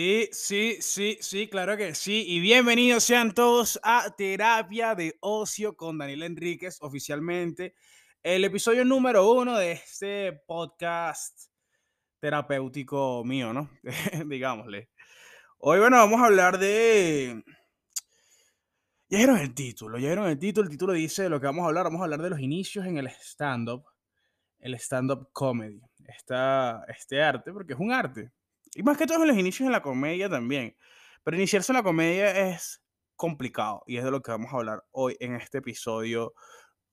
Sí, sí, sí, sí, claro que sí. Y bienvenidos sean todos a Terapia de Ocio con Daniel Enríquez, oficialmente. El episodio número uno de este podcast terapéutico mío, ¿no? Digámosle. Hoy, bueno, vamos a hablar de... Ya vieron el título, ya vieron el título. El título dice lo que vamos a hablar. Vamos a hablar de los inicios en el stand-up, el stand-up comedy. Esta, este arte, porque es un arte y más que todo en los inicios en la comedia también. Pero iniciarse en la comedia es complicado y es de lo que vamos a hablar hoy en este episodio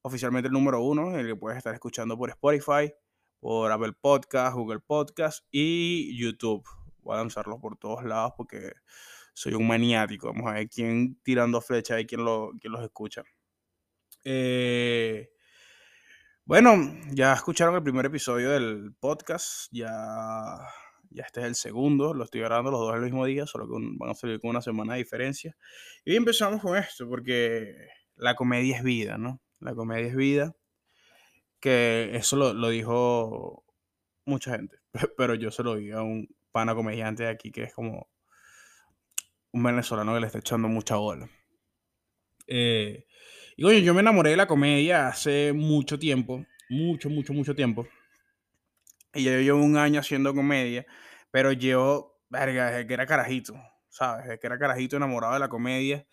oficialmente el número uno, el que puedes estar escuchando por Spotify, por Apple Podcast, Google Podcast y YouTube. Voy a lanzarlos por todos lados porque soy un maniático. Vamos a ver quién tirando flechas y quién, lo, quién los escucha. Eh, bueno, ya escucharon el primer episodio del podcast. Ya ya este es el segundo, lo estoy grabando los dos el mismo día, solo que van a salir con una semana de diferencia. Y empezamos con esto, porque la comedia es vida, ¿no? La comedia es vida, que eso lo, lo dijo mucha gente, pero yo se lo vi a un pana comediante de aquí que es como un venezolano que le está echando mucha bola. Eh, y oye, yo me enamoré de la comedia hace mucho tiempo, mucho, mucho, mucho tiempo. Y yo llevo un año haciendo comedia, pero yo, verga, desde que era carajito, ¿sabes? Desde que era carajito enamorado de la comedia.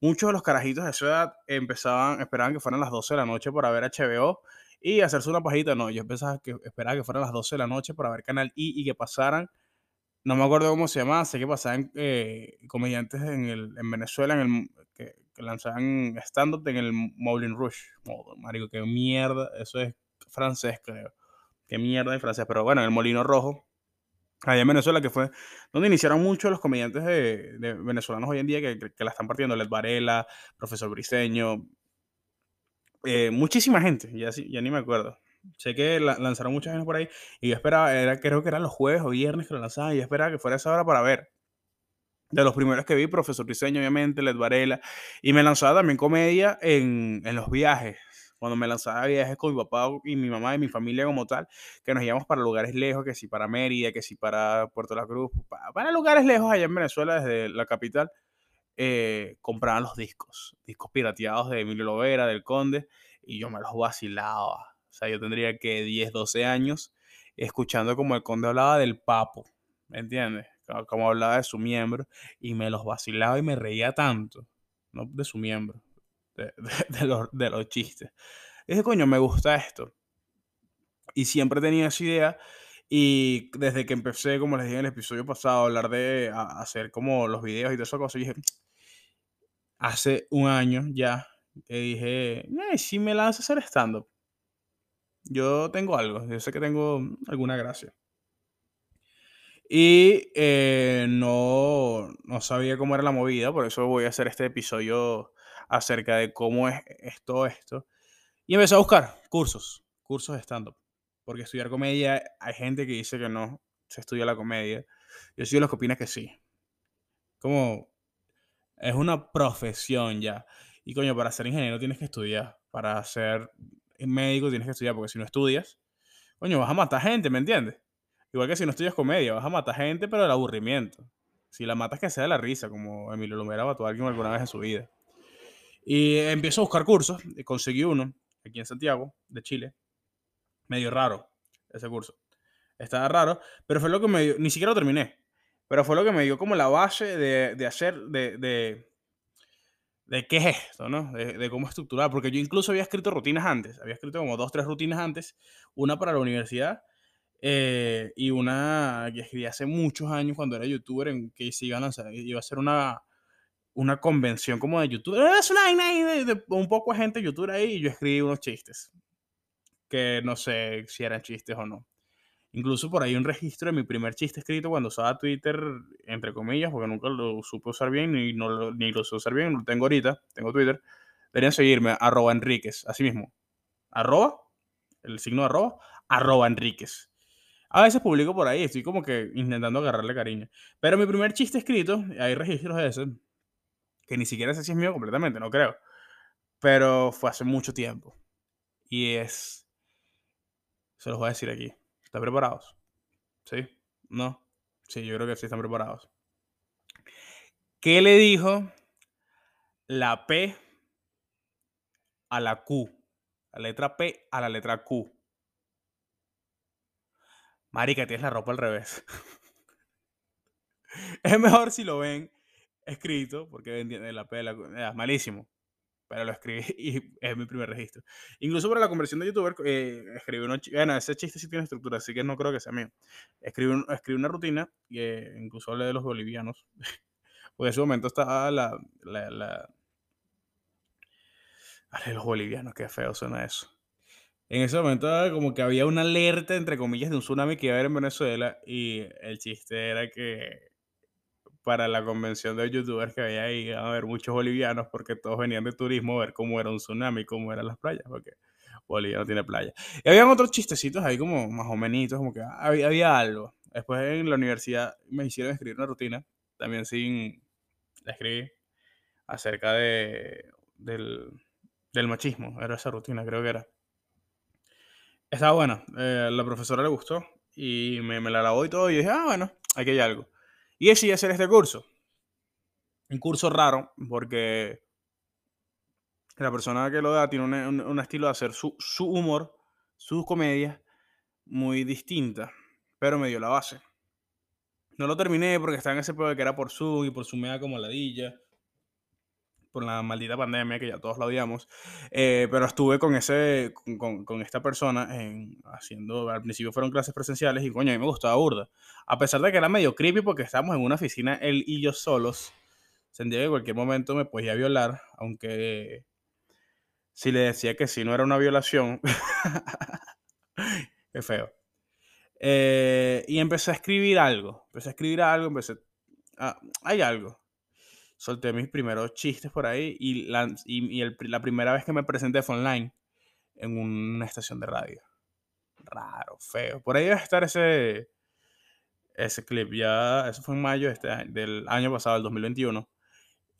Muchos de los carajitos de esa edad empezaban, esperaban que fueran las 12 de la noche para ver HBO y hacerse una pajita. No, yo pensaba que esperaba que fueran las 12 de la noche para ver Canal I y que pasaran, no me acuerdo cómo se llamaba, sé que pasaban eh, comediantes en, el, en Venezuela en el, que, lanzaban stand-up en el Moulin Rouge. Oh, marico, qué mierda, eso es francés, creo. Qué mierda de francés, pero bueno, en el Molino Rojo, allá en Venezuela, que fue donde iniciaron muchos los comediantes de, venezolanos hoy en día que, la están partiendo, Led Varela, Profesor Briseño, eh, muchísima gente, ya, ya ni me acuerdo. Sé que lanzaron muchas gente por ahí y yo esperaba, era, creo que eran los jueves o viernes que lo lanzaban y yo esperaba que fuera esa hora para ver. De los primeros que vi, Profesor Briseño, obviamente, Led Varela, y me lanzaba también comedia en, en los viajes cuando me lanzaba viajes con mi papá y mi mamá y mi familia como tal, que nos íbamos para lugares lejos, que si para Mérida, que si para Puerto La Cruz, para, lugares lejos allá en Venezuela, desde la capital, eh, compraban los discos, discos pirateados de Emilio Lovera, del Conde, y yo me los vacilaba. O sea, yo tendría que 10, 12 años escuchando como el Conde hablaba del papo, ¿me entiendes? Como, hablaba de su miembro, y me los vacilaba y me reía tanto, no de su miembro, de, los, de los chistes. Dije, coño, me gusta esto. Y siempre tenía esa idea. Y desde que empecé, como les dije en el episodio pasado, a hablar de hacer como los videos y todas esas cosas, dije, hace un año ya, dije, eh, si me lanzo a hacer stand-up, yo tengo algo, yo sé que tengo alguna gracia. Y eh, no, no sabía cómo era la movida, por eso voy a hacer este episodio acerca de cómo es, todo esto. Y empecé a buscar cursos, cursos de stand-up. Porque estudiar comedia, hay gente que dice que no se estudia la comedia. Yo soy de los que opina que sí. Como es una profesión ya. Y coño, para ser ingeniero tienes que estudiar. Para ser médico tienes que estudiar. Porque si no estudias, coño, vas a matar gente, ¿me entiendes? Igual que si no estudias comedia, vas a matar gente, pero el aburrimiento. Si la matas que sea de la risa, como Emilio Lumera mató a alguien alguna vez en su vida. Y empiezo a buscar cursos, y conseguí uno aquí en Santiago, de Chile. Medio raro ese curso. Estaba raro, pero fue lo que me dio, ni siquiera lo terminé, pero fue lo que me dio como la base de, de hacer, de, de, qué es esto, ¿no? De, de, cómo estructurar, porque yo incluso había escrito rutinas antes, había escrito como dos, tres rutinas antes, una para la universidad eh, y una que escribí hace muchos años cuando era youtuber, en que se iba a lanzar, iba a ser una, una convención como de YouTube. Es una de, de, un poco de gente youtuber ahí y yo escribí unos chistes. Que no sé si eran chistes o no. Incluso por ahí un registro de mi primer chiste escrito cuando usaba Twitter, entre comillas, porque nunca lo supe usar bien ni, no lo, ni lo sé usar bien. Lo tengo ahorita, tengo Twitter. Deberían seguirme, arroba Enríquez, así mismo. Arroba, el signo de arroba, arroba Enríquez. A veces publico por ahí, estoy como que intentando agarrarle cariño. Pero mi primer chiste escrito, hay registros de ese, que ni siquiera sé si es mío completamente, no creo. Pero fue hace mucho tiempo. Y es... Se los voy a decir aquí. ¿Están preparados? ¿Sí? ¿No? Sí, yo creo que sí están preparados. ¿Qué le dijo la P a la Q? La letra P a la letra Q. Marica, tienes la ropa al revés. es mejor si lo ven escrito, porque la P la Q. Es malísimo. Pero lo escribí y es mi primer registro. Incluso para la conversión de youtuber, eh, escribí una. Bueno, ese chiste sí tiene estructura, así que no creo que sea mío. Escribí, escribí una rutina, que incluso hablé de los bolivianos. porque en ese momento estaba la, la, la los bolivianos, qué feo suena eso. En ese momento como que había una alerta, entre comillas, de un tsunami que iba a haber en Venezuela y el chiste era que para la convención de youtubers que había ahí a haber muchos bolivianos porque todos venían de turismo a ver cómo era un tsunami, cómo eran las playas, porque Bolivia no tiene playa. Y habían otros chistecitos ahí como más o menos, como que había, había algo. Después en la universidad me hicieron escribir una rutina, también sin, la escribí, acerca de, del, del machismo, era esa rutina, creo que era. Estaba buena, eh, la profesora le gustó y me, me la lavó y todo y dije, ah, bueno, aquí hay algo. Y decidí hacer este curso. Un curso raro porque la persona que lo da tiene un, estilo de hacer su, su humor, sus comedias muy distinta, pero me dio la base. No lo terminé porque estaba en ese pedo que era por Zoom y por Zoom me da como ladilla por la maldita pandemia que ya todos la odiamos, eh, pero estuve con, ese, con, con esta persona en, haciendo, al principio fueron clases presenciales y coño, a mí me gustaba burda, a pesar de que era medio creepy porque estábamos en una oficina él y yo solos, sentía que en cualquier momento me podía violar, aunque si le decía que si no era una violación, qué feo. Eh, y empecé a escribir algo, empecé a escribir algo, empecé... a hay algo, solté mis primeros chistes por ahí y la, y, la primera vez que me presenté fue online en una estación de radio. Raro, feo. Por ahí debe estar ese, ese clip. Ya, eso fue en mayo este, del año pasado, el 2021.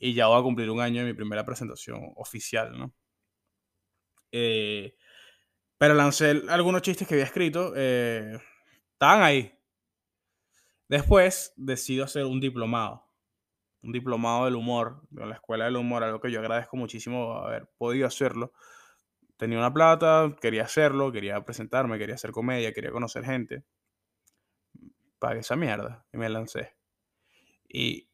Y ya voy a cumplir un año de mi primera presentación oficial, ¿no? Eh, pero lancé algunos chistes que había escrito. Eh, estaban ahí. Después decido hacer un diplomado un diplomado del humor, de la escuela del humor, algo que yo agradezco muchísimo haber podido hacerlo. Tenía una plata, quería hacerlo, quería presentarme, quería hacer comedia, quería conocer gente. Pagué esa mierda y me lancé. Y,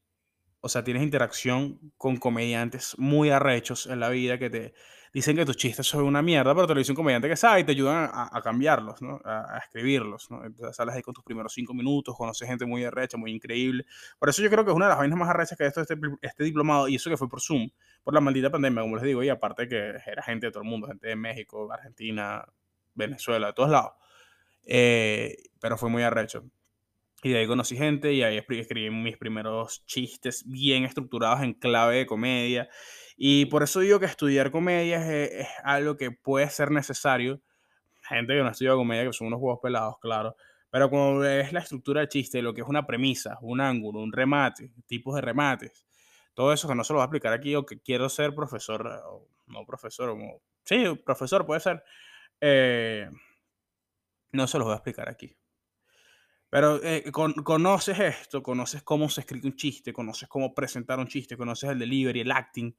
o sea, tienes interacción con comediantes muy arrechos en la vida que te, dicen que tus chistes son una mierda, pero te lo dice un comediante que sabe y te ayudan a, cambiarlos, ¿no? A, escribirlos, ¿no? Entonces sales ahí con tus primeros cinco minutos, conoces gente muy arrecha, muy increíble. Por eso yo creo que es una de las vainas más arrechas que esto, este, este diplomado, y eso que fue por Zoom, por la maldita pandemia, como les digo, y aparte que era gente de todo el mundo, gente de México, Argentina, Venezuela, de todos lados. Eh, pero fue muy arrecho. Y de ahí conocí gente y ahí escribí mis primeros chistes bien estructurados en clave de comedia. Y por eso digo que estudiar comedia es, algo que puede ser necesario. Gente que no estudia comedia, que son unos juegos pelados, claro. Pero cuando ves la estructura del chiste, lo que es una premisa, un ángulo, un remate, tipos de remates, todo eso que no se lo voy a explicar aquí, o que quiero ser profesor, o no profesor, como, sí, profesor puede ser, eh, no se los voy a explicar aquí. Pero eh, conoces esto, conoces cómo se escribe un chiste, conoces cómo presentar un chiste, conoces el delivery, el acting,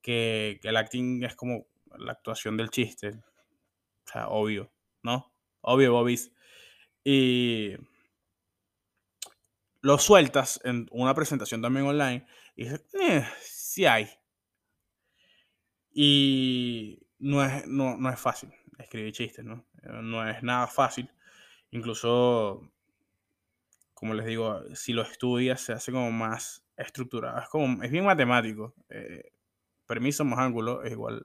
que, el acting es como la actuación del chiste. O sea, obvio, ¿no? Obvio, Bobis. Y lo sueltas en una presentación también online y dices, eh, sí hay. Y no es, no, no es fácil escribir chistes, ¿no? No es nada fácil. Incluso, como les digo, si lo estudias se hace como más estructurado. Es como, es bien matemático. Eh, permiso más ángulo es igual,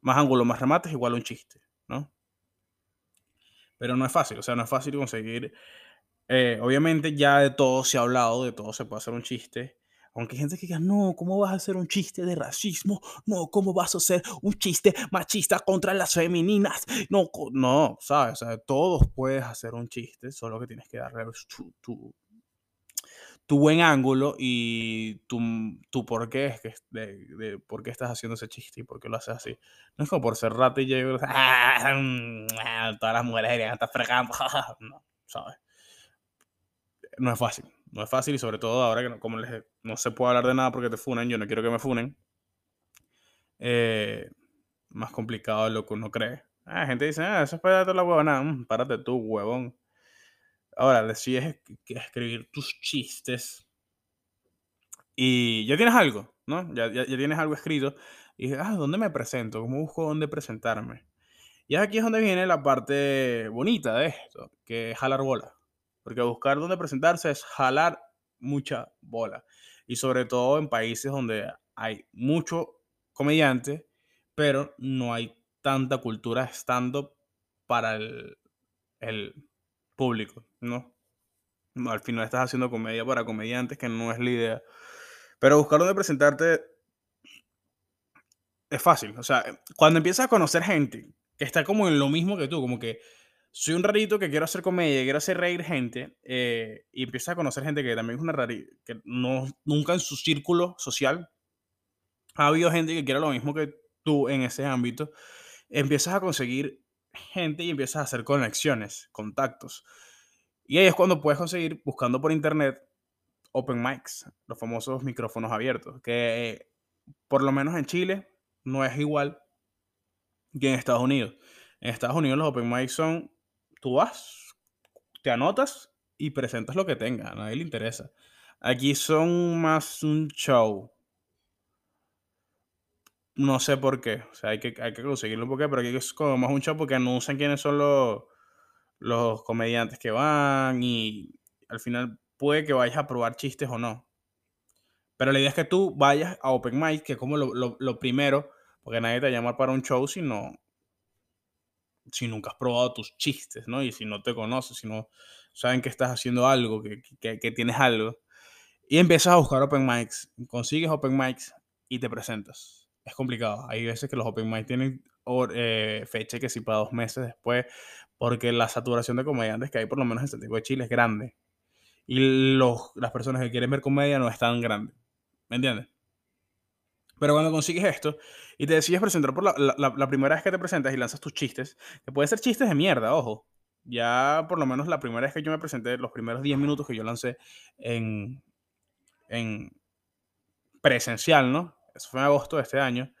más ángulo más remate es igual a un chiste, ¿no? Pero no es fácil, o sea, no es fácil conseguir, eh, obviamente ya de todo se ha hablado, de todo se puede hacer un chiste, aunque hay gente que diga, no, ¿cómo vas a hacer un chiste de racismo? No, ¿cómo vas a hacer un chiste machista contra las femeninas? No, no, ¿sabes? Todos puedes hacer un chiste, solo que tienes que darle tu, tu buen ángulo y tu, tu por qué es que de, de, por qué estás haciendo ese chiste y por qué lo haces así. No es como por ser rata y llego, ah, mm, ah, todas las mujeres deberían estar fregando, no, ¿sabes? no es fácil. No es fácil y sobre todo ahora que no, como les, no se puede hablar de nada porque te funen, yo no quiero que me funen. Eh, más complicado de lo que uno cree. Ah, gente dice, ah, eso es para la huevona. Mm, párate tú, huevón. Ahora, decides escribir tus chistes y ya tienes algo, ¿no? Ya, ya, ya tienes algo escrito. Y dices, ah, ¿dónde me presento? ¿Cómo busco dónde presentarme? Y aquí es donde viene la parte bonita de esto, que es jalar bola. Porque buscar dónde presentarse es jalar mucha bola. Y sobre todo en países donde hay mucho comediante, pero no hay tanta cultura stand-up para el, el público, ¿no? Al final estás haciendo comedia para comediantes, que no es la idea. Pero buscar dónde presentarte es fácil. O sea, cuando empiezas a conocer gente que está como en lo mismo que tú, como que soy un rarito que quiero hacer comedia, quiero hacer reír gente, eh, y empiezas a conocer gente que también es una rarita, que no, nunca en su círculo social ha habido gente que quiera lo mismo que tú en ese ámbito, empiezas a conseguir gente y empiezas a hacer conexiones, contactos. Y ahí es cuando puedes conseguir, buscando por internet, open mics, los famosos micrófonos abiertos, que por lo menos en Chile no es igual que en Estados Unidos. En Estados Unidos los open mics son, tú vas, te anotas y presentas lo que tenga, a nadie le interesa. Aquí son más un show. No sé por qué, o sea, hay que, hay que conseguirlo por qué, pero aquí es como más un show porque anuncian quiénes son los, los comediantes que van y al final puede que vayas a probar chistes o no. Pero la idea es que tú vayas a Open Mic, que es como lo, lo, primero, porque nadie te llama para un show si no, si nunca has probado tus chistes, ¿no? Y si no te conoces, si no saben que estás haciendo algo, que, que, tienes algo. Y empiezas a buscar open mics, consigues open mics y te presentas. Es complicado. Hay veces que los open mics tienen eh, fecha que sí para dos meses después, porque la saturación de comediantes que hay por lo menos en Santiago de Chile es grande. Y los, las personas que quieren ver comedia no es tan grande. ¿Me entiendes? Pero cuando consigues esto y te decides presentar por la, la, la, primera vez que te presentas y lanzas tus chistes, que pueden ser chistes de mierda, ojo. Ya por lo menos la primera vez que yo me presenté, los primeros 10 minutos que yo lancé en, en presencial, ¿no? Eso fue en agosto de este año.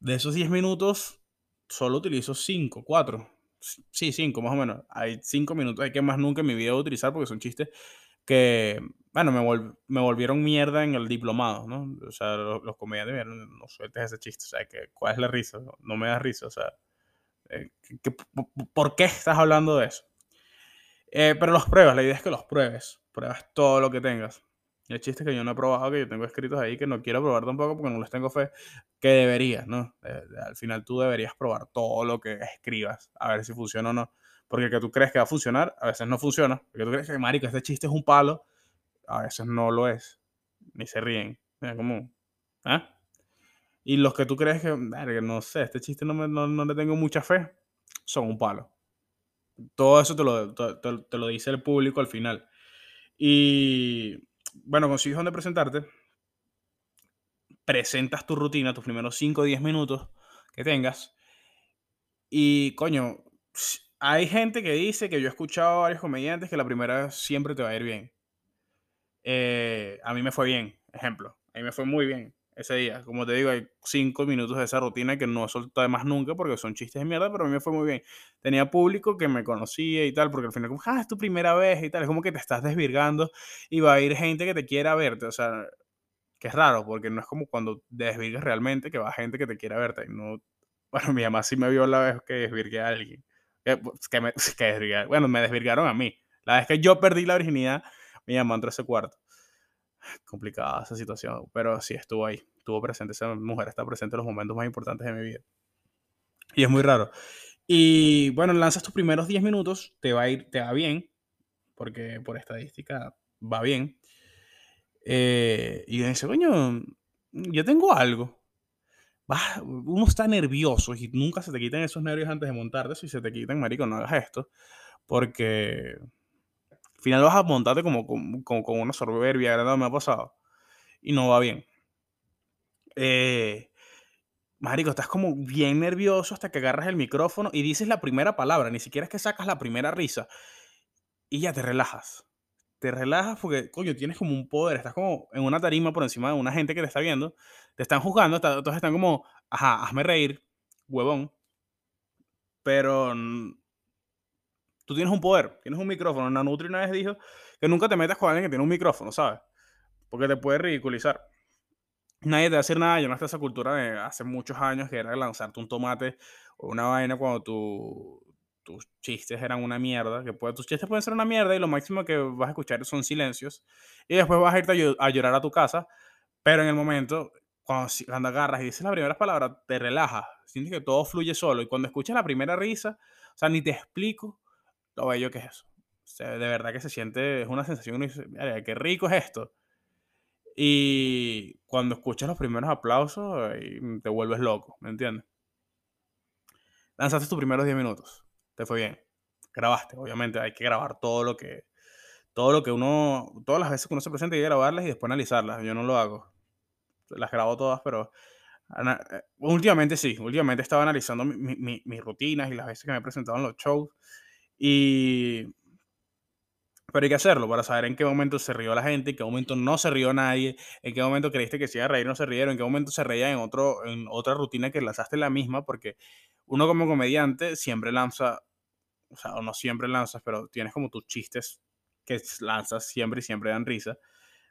De esos 10 minutos, solo utilizo 5, 4. Sí, 5 más o menos. Hay 5 minutos, hay que más nunca en mi vida utilizar porque son chistes que, bueno, me, me, volvieron mierda en el diplomado, ¿no? O sea, los, comediantes no sueltes ese chiste, o sea, que, ¿cuál es la risa? No, me da risa, o sea, eh, ¿qué, ¿por qué estás hablando de eso? Eh, pero los pruebas, la idea es que los pruebes, pruebas todo lo que tengas. Y hay chistes que yo no he probado, que yo tengo escritos ahí, que no quiero probar tampoco porque no les tengo fe, que deberías, ¿no? Eh, al final tú deberías probar todo lo que escribas, a ver si funciona o no. Porque que tú crees que va a funcionar, a veces no funciona. Porque tú crees que, marico, este chiste es un palo, a veces no lo es. Ni se ríen. como, ¿ah? Y los que tú crees que, no sé, este chiste no, me, no, no, le tengo mucha fe, son un palo. Todo eso te lo, te, te lo dice el público al final. Y bueno, consigues donde presentarte, presentas tu rutina, tus primeros 5 o 10 minutos que tengas. Y coño, hay gente que dice que yo he escuchado a varios comediantes que la primera siempre te va a ir bien. Eh, a mí me fue bien, ejemplo. A mí me fue muy bien ese día. Como te digo, hay cinco minutos de esa rutina que no solté más nunca porque son chistes de mierda, pero a mí me fue muy bien. Tenía público que me conocía y tal, porque al final, como, ah, es tu primera vez y tal. Es como que te estás desvirgando y va a ir gente que te quiera verte. O sea, que es raro, porque no es como cuando desvirgas realmente que va gente que te quiera verte. No, bueno, mi mamá sí me vio la vez que desvirgué a alguien. Pues, que, me, que bueno, me desvirgaron a mí. La vez que yo perdí la virginidad, mi mamá entró a ese cuarto. Complicada esa situación, pero sí estuvo ahí, estuvo presente, esa mujer está presente en los momentos más importantes de mi vida. Y es muy raro. Y bueno, lanzas tus primeros 10 minutos, te va a ir, te va bien, porque por estadística va bien. Eh, y dice, coño, yo tengo algo uno está nervioso y nunca se te quitan esos nervios antes de montarte. Si se te quitan, marico, no hagas esto. Porque al final vas a montarte como, como, como una soberbia grande, me ha pasado. Y no va bien. Eh, marico, estás como bien nervioso hasta que agarras el micrófono y dices la primera palabra. Ni siquiera es que sacas la primera risa. Y ya te relajas. Te relajas porque, coño, tienes como un poder, estás como en una tarima por encima de una gente que te está viendo, te están juzgando, está- todos están como, ajá, hazme reír, huevón, pero tú tienes un poder, tienes un micrófono. Nanutri una vez dijo que nunca te metas con alguien que tiene un micrófono, ¿sabes? Porque te puede ridiculizar. Nadie te va a decir nada, yo no está esa cultura de hace muchos años que era lanzarte un tomate o una vaina cuando tu- tus chistes eran una mierda, que puede, tus chistes pueden ser una mierda y lo máximo que vas a escuchar son silencios y después vas a irte a, a llorar a tu casa, pero en el momento, cuando, cuando agarras y dices las primeras palabras, te relajas, sientes que todo fluye solo y cuando escuchas la primera risa, o sea, ni te explico lo bello que es eso. De verdad que se siente, es una sensación, uno dice, "Mira, qué rico es esto. Y cuando escuchas los primeros aplausos, te vuelves loco, ¿me entiendes? Lanzaste tus primeros 10 minutos, te fue bien. Grabaste, obviamente, hay que grabar todo lo que, todo lo que uno, todas las veces que uno se presenta, hay que grabarlas y después analizarlas. Yo no lo hago. Las grabo todas, pero eh, últimamente sí, últimamente estaba analizando mi- mi- mi- mis rutinas y las veces que me he presentado en los shows. Y Pero hay que hacerlo para saber en qué momento se rió la gente, en qué momento no se rió nadie, en qué momento creíste que se iba a reír no se rieron, en qué momento se reía en, otro, en otra rutina que lanzaste la misma, porque uno como comediante siempre lanza, o sea, no siempre lanzas, pero tienes como tus chistes que lanzas siempre y siempre dan risa,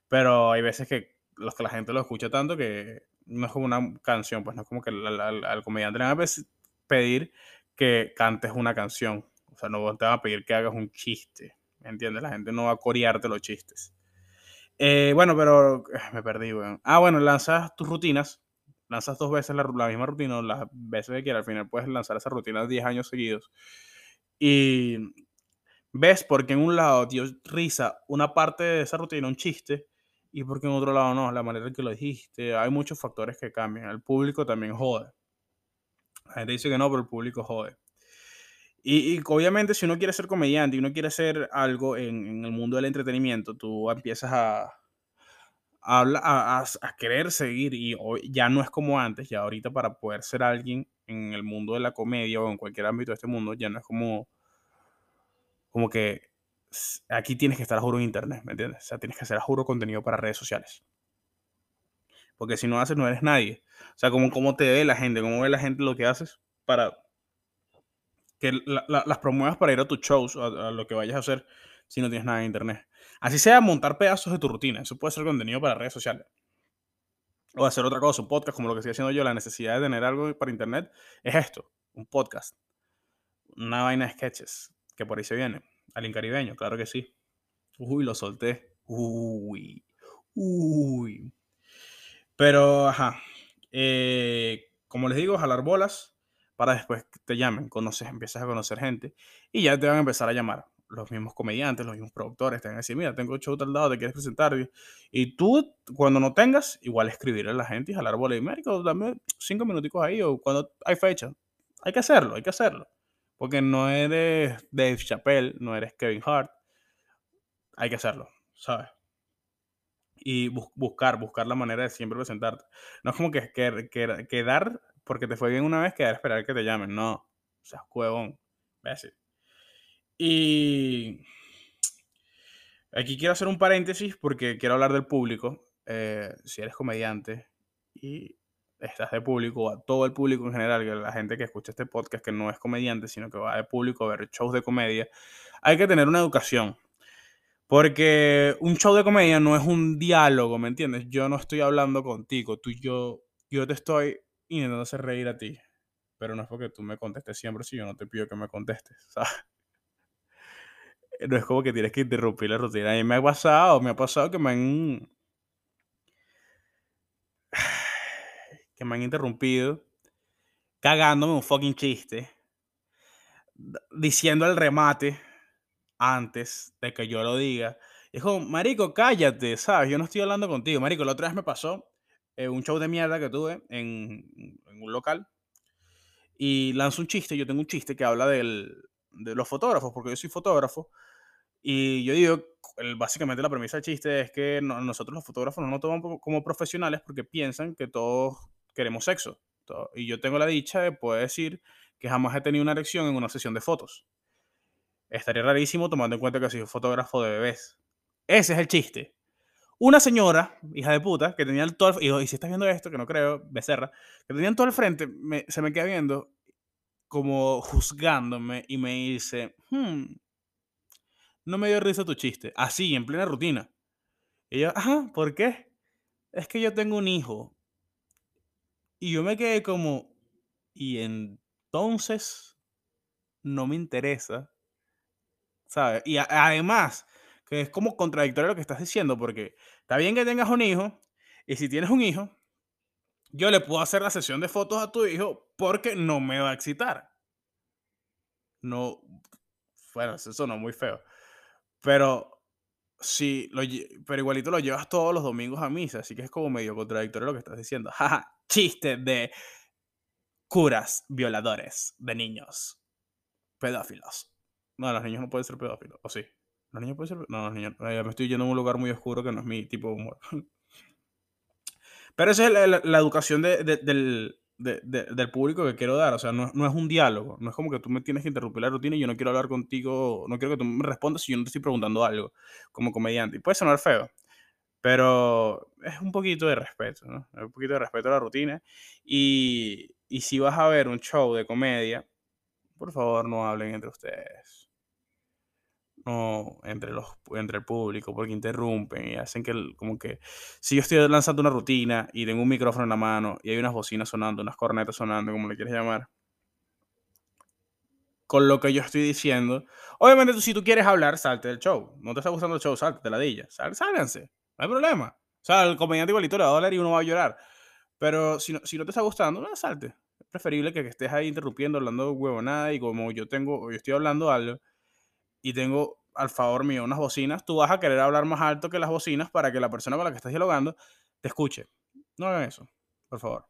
pero hay veces que los que la gente lo escucha tanto que no es como una canción, pues no es como que al, comediante le van a pedir que cantes una canción, o sea, no te van a pedir que hagas un chiste. ¿Me entiendes? La gente no va a corearte los chistes. Eh, bueno, pero eh, me perdí, weón. Ah, bueno, lanzas tus rutinas. Lanzas dos veces la, la misma rutina, las veces que quieras. Al final puedes lanzar esa rutina 10 años seguidos. Y ves porque en un lado dio risa una parte de esa rutina, un chiste, y porque en otro lado no, la manera en que lo dijiste. Hay muchos factores que cambian. El público también jode. La gente dice que no, pero el público jode. Y, y obviamente si uno quiere ser comediante y uno quiere hacer algo en, en el mundo del entretenimiento, tú empiezas a, a, a, querer seguir y hoy ya no es como antes, ya ahorita para poder ser alguien en el mundo de la comedia o en cualquier ámbito de este mundo, ya no es como, como que aquí tienes que estar a juro en internet, ¿me entiendes? O sea, tienes que hacer a juro contenido para redes sociales. Porque si no haces, no eres nadie. O sea, como te ve la gente, cómo ve la gente lo que haces para que la- la- las promuevas para ir a tus shows, a, a lo que vayas a hacer si no tienes nada en internet. Así sea montar pedazos de tu rutina, eso puede ser contenido para redes sociales. O hacer otra cosa, un podcast como lo que estoy haciendo yo, la necesidad de tener algo para internet es esto, un podcast. Una vaina de sketches, que por ahí se viene. Alien Caribeño, claro que sí. Uy, lo solté. Uy, uy. Pero, ajá. eh, como les digo, jalar bolas para después que te llamen, conoces, empiezas a conocer gente y ya te van a empezar a llamar. Los mismos comediantes, los mismos productores te van a decir, mira, tengo show tal lado, te quieres presentar. Y- tú, cuando no tengas, igual escribir a la gente y jalar bolas. Y, médico, dame cinco minuticos ahí o cuando hay fecha. Hay que hacerlo, hay que hacerlo. Porque no eres Dave Chappelle, no eres Kevin Hart. Hay que hacerlo, ¿sabes? y bus- buscar, buscar la manera de siempre presentarte. No es como que, que, que- quedar porque te fue bien una vez, quedar a esperar que te llamen. No, o sea, huevón. imbécil. Y aquí quiero hacer un paréntesis porque quiero hablar del público. Eh, si eres comediante y estás de público, a todo el público en general, la gente que escucha este podcast que no es comediante, sino que va de público a ver shows de comedia, hay que tener una educación. Porque un show de comedia no es un diálogo, ¿me entiendes? Yo no estoy hablando contigo, tú y yo, yo te estoy intentando hacer reír a ti, pero no es porque tú me contestes siempre si yo no te pido que me contestes, ¿sabes? No es como que tienes que interrumpir la rutina. A me ha pasado, me ha pasado que me han, que me han interrumpido cagándome un fucking chiste, diciendo el remate antes de que yo lo diga. Como, marico, cállate, ¿sabes? Yo no estoy hablando contigo. Marico, la otra vez me pasó eh, un show de mierda que tuve en, en un local y lanzo un chiste. Yo tengo un chiste que habla del, de los fotógrafos, porque yo soy fotógrafo. Y yo digo, el- básicamente la premisa del chiste es que no- nosotros los fotógrafos no nos tomamos como- profesionales porque piensan que todos queremos sexo. To- Y yo tengo la dicha de poder decir que jamás he tenido una erección en una sesión de fotos. Estaría rarísimo tomando en cuenta que soy fotógrafo de bebés. Ese es el chiste. Una señora, hija de puta, que tenía el todo al, y, y si estás viendo esto, que no creo, becerra, que tenía todo al frente, me, se me queda viendo como juzgándome y me dice, hmm, no me dio risa tu chiste. Así, en plena rutina. Y yo, ajá, ¿por qué? Es que yo tengo un hijo. Y yo me quedé como, y entonces no me interesa, ¿sabes? Y además, que es como contradictorio lo que estás diciendo, porque está bien que tengas un hijo, y si tienes un hijo, yo le puedo hacer la sesión de fotos a tu hijo porque no me va a excitar. No, bueno, eso sonó muy feo. Pero sí, lo pero igualito lo llevas todos los domingos a misa, así que es como medio contradictorio lo que estás diciendo. Jaja, chiste de curas violadores de niños pedófilos. No, los niños no pueden ser pedófilos, ¿o sí? Los niños pueden ser. No, los niños. eh, me estoy yendo a un lugar muy oscuro que no es mi tipo de humor. Pero esa es la educación de- de- del, de- de- del público que quiero dar. O sea, no, no es un diálogo. No es como que tú me tienes que interrumpir la rutina y yo no quiero hablar contigo. No quiero que tú me respondas si yo no te estoy preguntando algo como comediante. Y puede sonar feo, pero es un poquito de respeto, ¿no? Un poquito de respeto a la rutina. Y, y si vas a ver un show de comedia, por favor no hablen entre ustedes. No, entre, los, entre el público, porque interrumpen y hacen que, el- como que, si yo estoy lanzando una rutina y tengo un micrófono en la mano y hay unas bocinas sonando, unas cornetas sonando, como le quieres llamar, con lo que yo estoy diciendo, obviamente tú, si tú quieres hablar, salte del show. No te está gustando el show, salte de la dilla. Sal, sálganse, no hay problema. O sea, el comediante igualito le va a doler y uno va a llorar. Pero si no, si no te está gustando, no, salte. Es preferible que, que estés ahí interrumpiendo, hablando huevonada y como yo tengo, yo estoy hablando algo y tengo al favor mío unas bocinas, tú vas a querer hablar más alto que las bocinas para que la persona con la que estás dialogando te escuche. No hagan eso, por favor.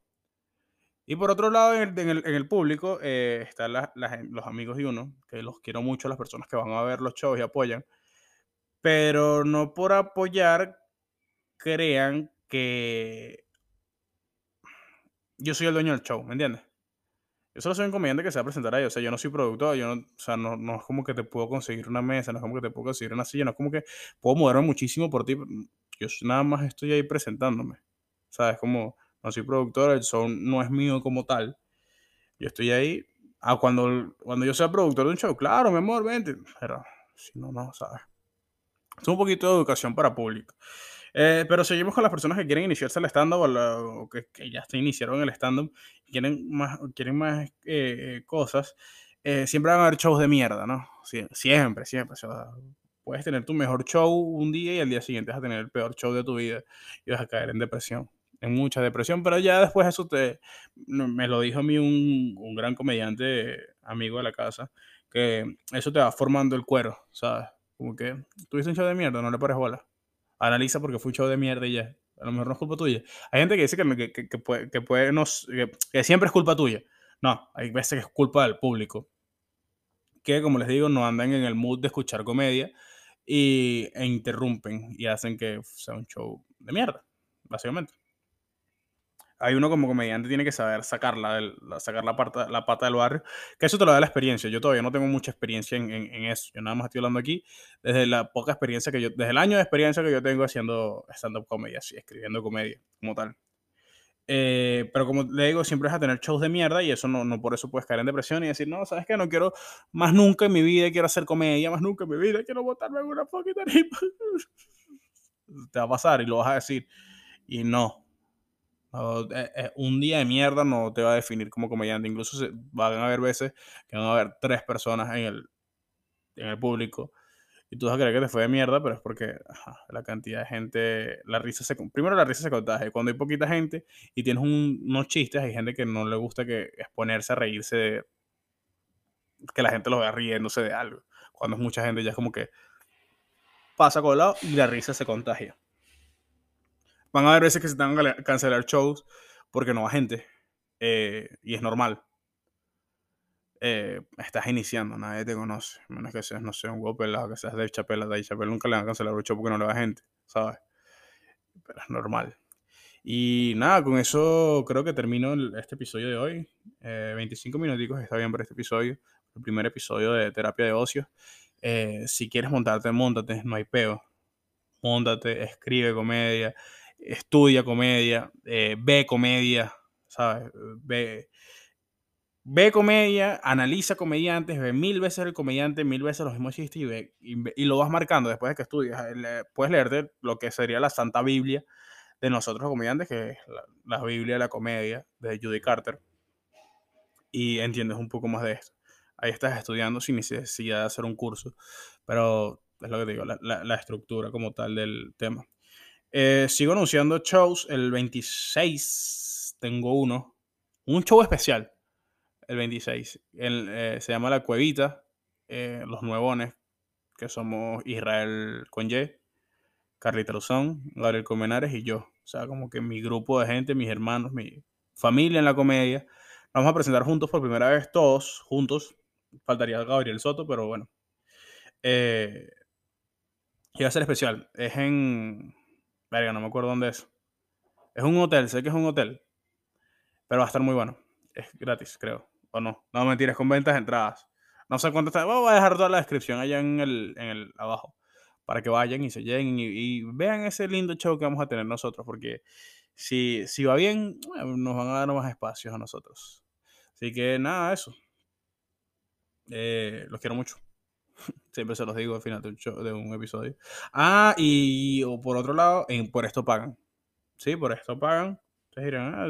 Y por otro lado, en el, público eh, están los amigos de uno, que los quiero mucho, las personas que van a ver los shows y apoyan, pero no por apoyar crean que yo soy el dueño del show, ¿me entiendes? Yo solo soy un comediante que se va a presentar ahí. O sea, yo no soy productor, yo no, o sea, no, no es como que te puedo conseguir una mesa, no es como que te puedo conseguir una silla, no es como que puedo moverme muchísimo por ti. Yo s- nada más estoy ahí presentándome. ¿Sabes? Como no soy productor, el show no es mío como tal. Yo estoy ahí. Ah, cuando, cuando yo sea productor de un show, claro, mi amor, vente. Pero si no, no, ¿sabes? Es un poquito de educación para público. Eh, pero seguimos con las personas que quieren iniciarse el stand-up o, o que, que ya se iniciaron el stand-up quieren más, quieren más eh, eh, cosas. Eh, siempre van a haber shows de mierda, ¿no? Sie- siempre, siempre. o sea, puedes tener tu mejor show un día y al día siguiente vas a tener el peor show de tu vida y vas a caer en depresión, en mucha depresión. Pero ya después eso te, me lo dijo a mí un, un gran comediante amigo de la casa, que eso te va formando el cuero, ¿sabes? Como que tuviste un show de mierda, no le pares bola analiza porque fue un show de mierda y ya. A lo mejor no es culpa tuya. Hay gente que dice que, que, que- puede, que, puede no s- que, que siempre es culpa tuya. No, hay veces que es culpa del público. Que, como les digo, no andan en el mood de escuchar comedia y, e interrumpen y hacen que sea un show de mierda, básicamente. Hay uno como comediante tiene que saber sacarla, sacar la, parte, la pata del barrio, que eso te lo da la experiencia. Yo todavía no tengo mucha experiencia en, en- en eso. Yo nada más estoy hablando aquí desde la poca experiencia que yo, desde el año de experiencia que yo tengo haciendo stand-up comedy, así, escribiendo comedia como tal. Eh, pero como le digo, siempre vas a tener shows de mierda y eso no, no por eso puedes caer en depresión y decir, no, ¿sabes qué? No quiero más nunca en mi vida, quiero hacer comedia, más nunca en mi vida, quiero botarme en una fucking tarima. Te va a pasar y lo vas a decir. Y no, no, eh, eh, un día de mierda no te va a definir como comediante. Incluso se- van a haber veces que van a haber tres personas en el, en el público y tú vas a creer que te fue de mierda, pero es porque la cantidad de gente, la risa se... Primero la risa se contagia. Cuando hay poquita gente y tienes un- unos chistes, hay gente que no le gusta que exponerse a reírse de... Que la gente lo vea riéndose de algo. Cuando es mucha gente ya es como que pasa colado y la risa se contagia. Van a haber veces que se tengan que cancelar shows porque no va gente. eh, y es normal. Eh, estás iniciando, nadie te conoce. Menos que seas, no sé, un huevo que seas de Chapela, de Chapela nunca le van a cancelar un show porque no le va gente, ¿sabes? Pero es normal. Y nada, con eso creo que termino el- este episodio de hoy. Eh, 25 minuticos está bien para este episodio. El primer episodio de terapia de ocio. Eh, si quieres montarte, montate, no hay peo. Móntate, escribe comedia, estudia comedia, eh, ve comedia, ¿sabes? Ve, ve comedia, analiza comediantes, ve mil veces el comediante, mil veces los mismos chistes y, ve, y, lo vas marcando después de que estudias. Eh, puedes leerte lo que sería la Santa Biblia de nosotros comediantes, que es la, Biblia de la comedia de Judy Carter, y entiendes un poco más de esto. Ahí estás estudiando sin necesidad de hacer un curso, pero es lo que digo, la, la, estructura como tal del tema. Eh, sigo anunciando shows. El 26 tengo uno. Un show especial. El 26. Eh, se llama La Cuevita. Eh, los Nuevones. Que somos Israel Conye, Carlita Luzón, Gabriel Comenares y yo. O sea, como que mi grupo de gente, mis hermanos, mi familia en la comedia. Vamos a presentar juntos por primera vez, todos juntos. Faltaría Gabriel Soto, pero bueno. Y va a ser especial. Es en. Verga, no me acuerdo dónde es. Es un hotel, sé que es un hotel. Pero va a estar muy bueno. Es gratis, creo. O no. No, mentiras, con ventas de entradas. No sé cuánto está. Voy a dejar toda la descripción allá en el, abajo. Para que vayan y se lleguen y, vean ese lindo show que vamos a tener nosotros. Porque si, va bien, nos van a dar más espacios a nosotros. Así que nada, eso. Eh, los quiero mucho. Siempre se los digo al final de un, show, de un episodio. Ah, y o por otro lado, en, por esto pagan. Sí, por esto pagan. Ah,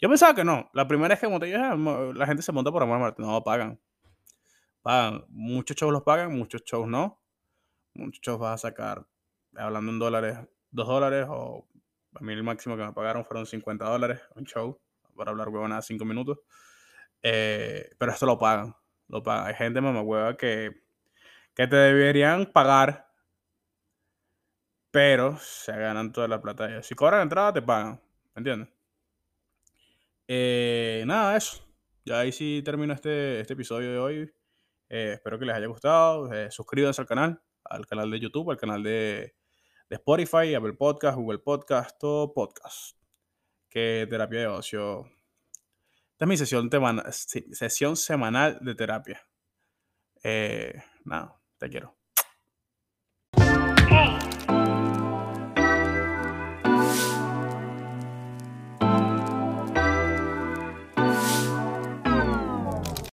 yo pensaba que no. La primera vez que monté, ah, la gente se monta por amor Marte. No, pagan. Pagan. Muchos shows los pagan, muchos shows no. Muchos shows vas a sacar, hablando en dólares, dos dólares o a mí el máximo que me pagaron fueron 50 dólares un show para hablar huevona 5 minutos. Eh, pero esto lo pagan. Lo. Hay gente hueva que que te deberían pagar, pero se ganan toda la plata. Si cobran entrada, te pagan. ¿Me entiendes? Eh, nada, eso. Ya ahí sí termino este, este episodio de hoy. Eh, espero que les haya gustado. Eh, suscríbanse al canal, al canal de YouTube, al canal de, de Spotify, Apple Podcast, Google Podcast, todo podcast. Que terapia de ocio. Esta es mi sesión, sesión semanal de terapia. nada. Te quiero.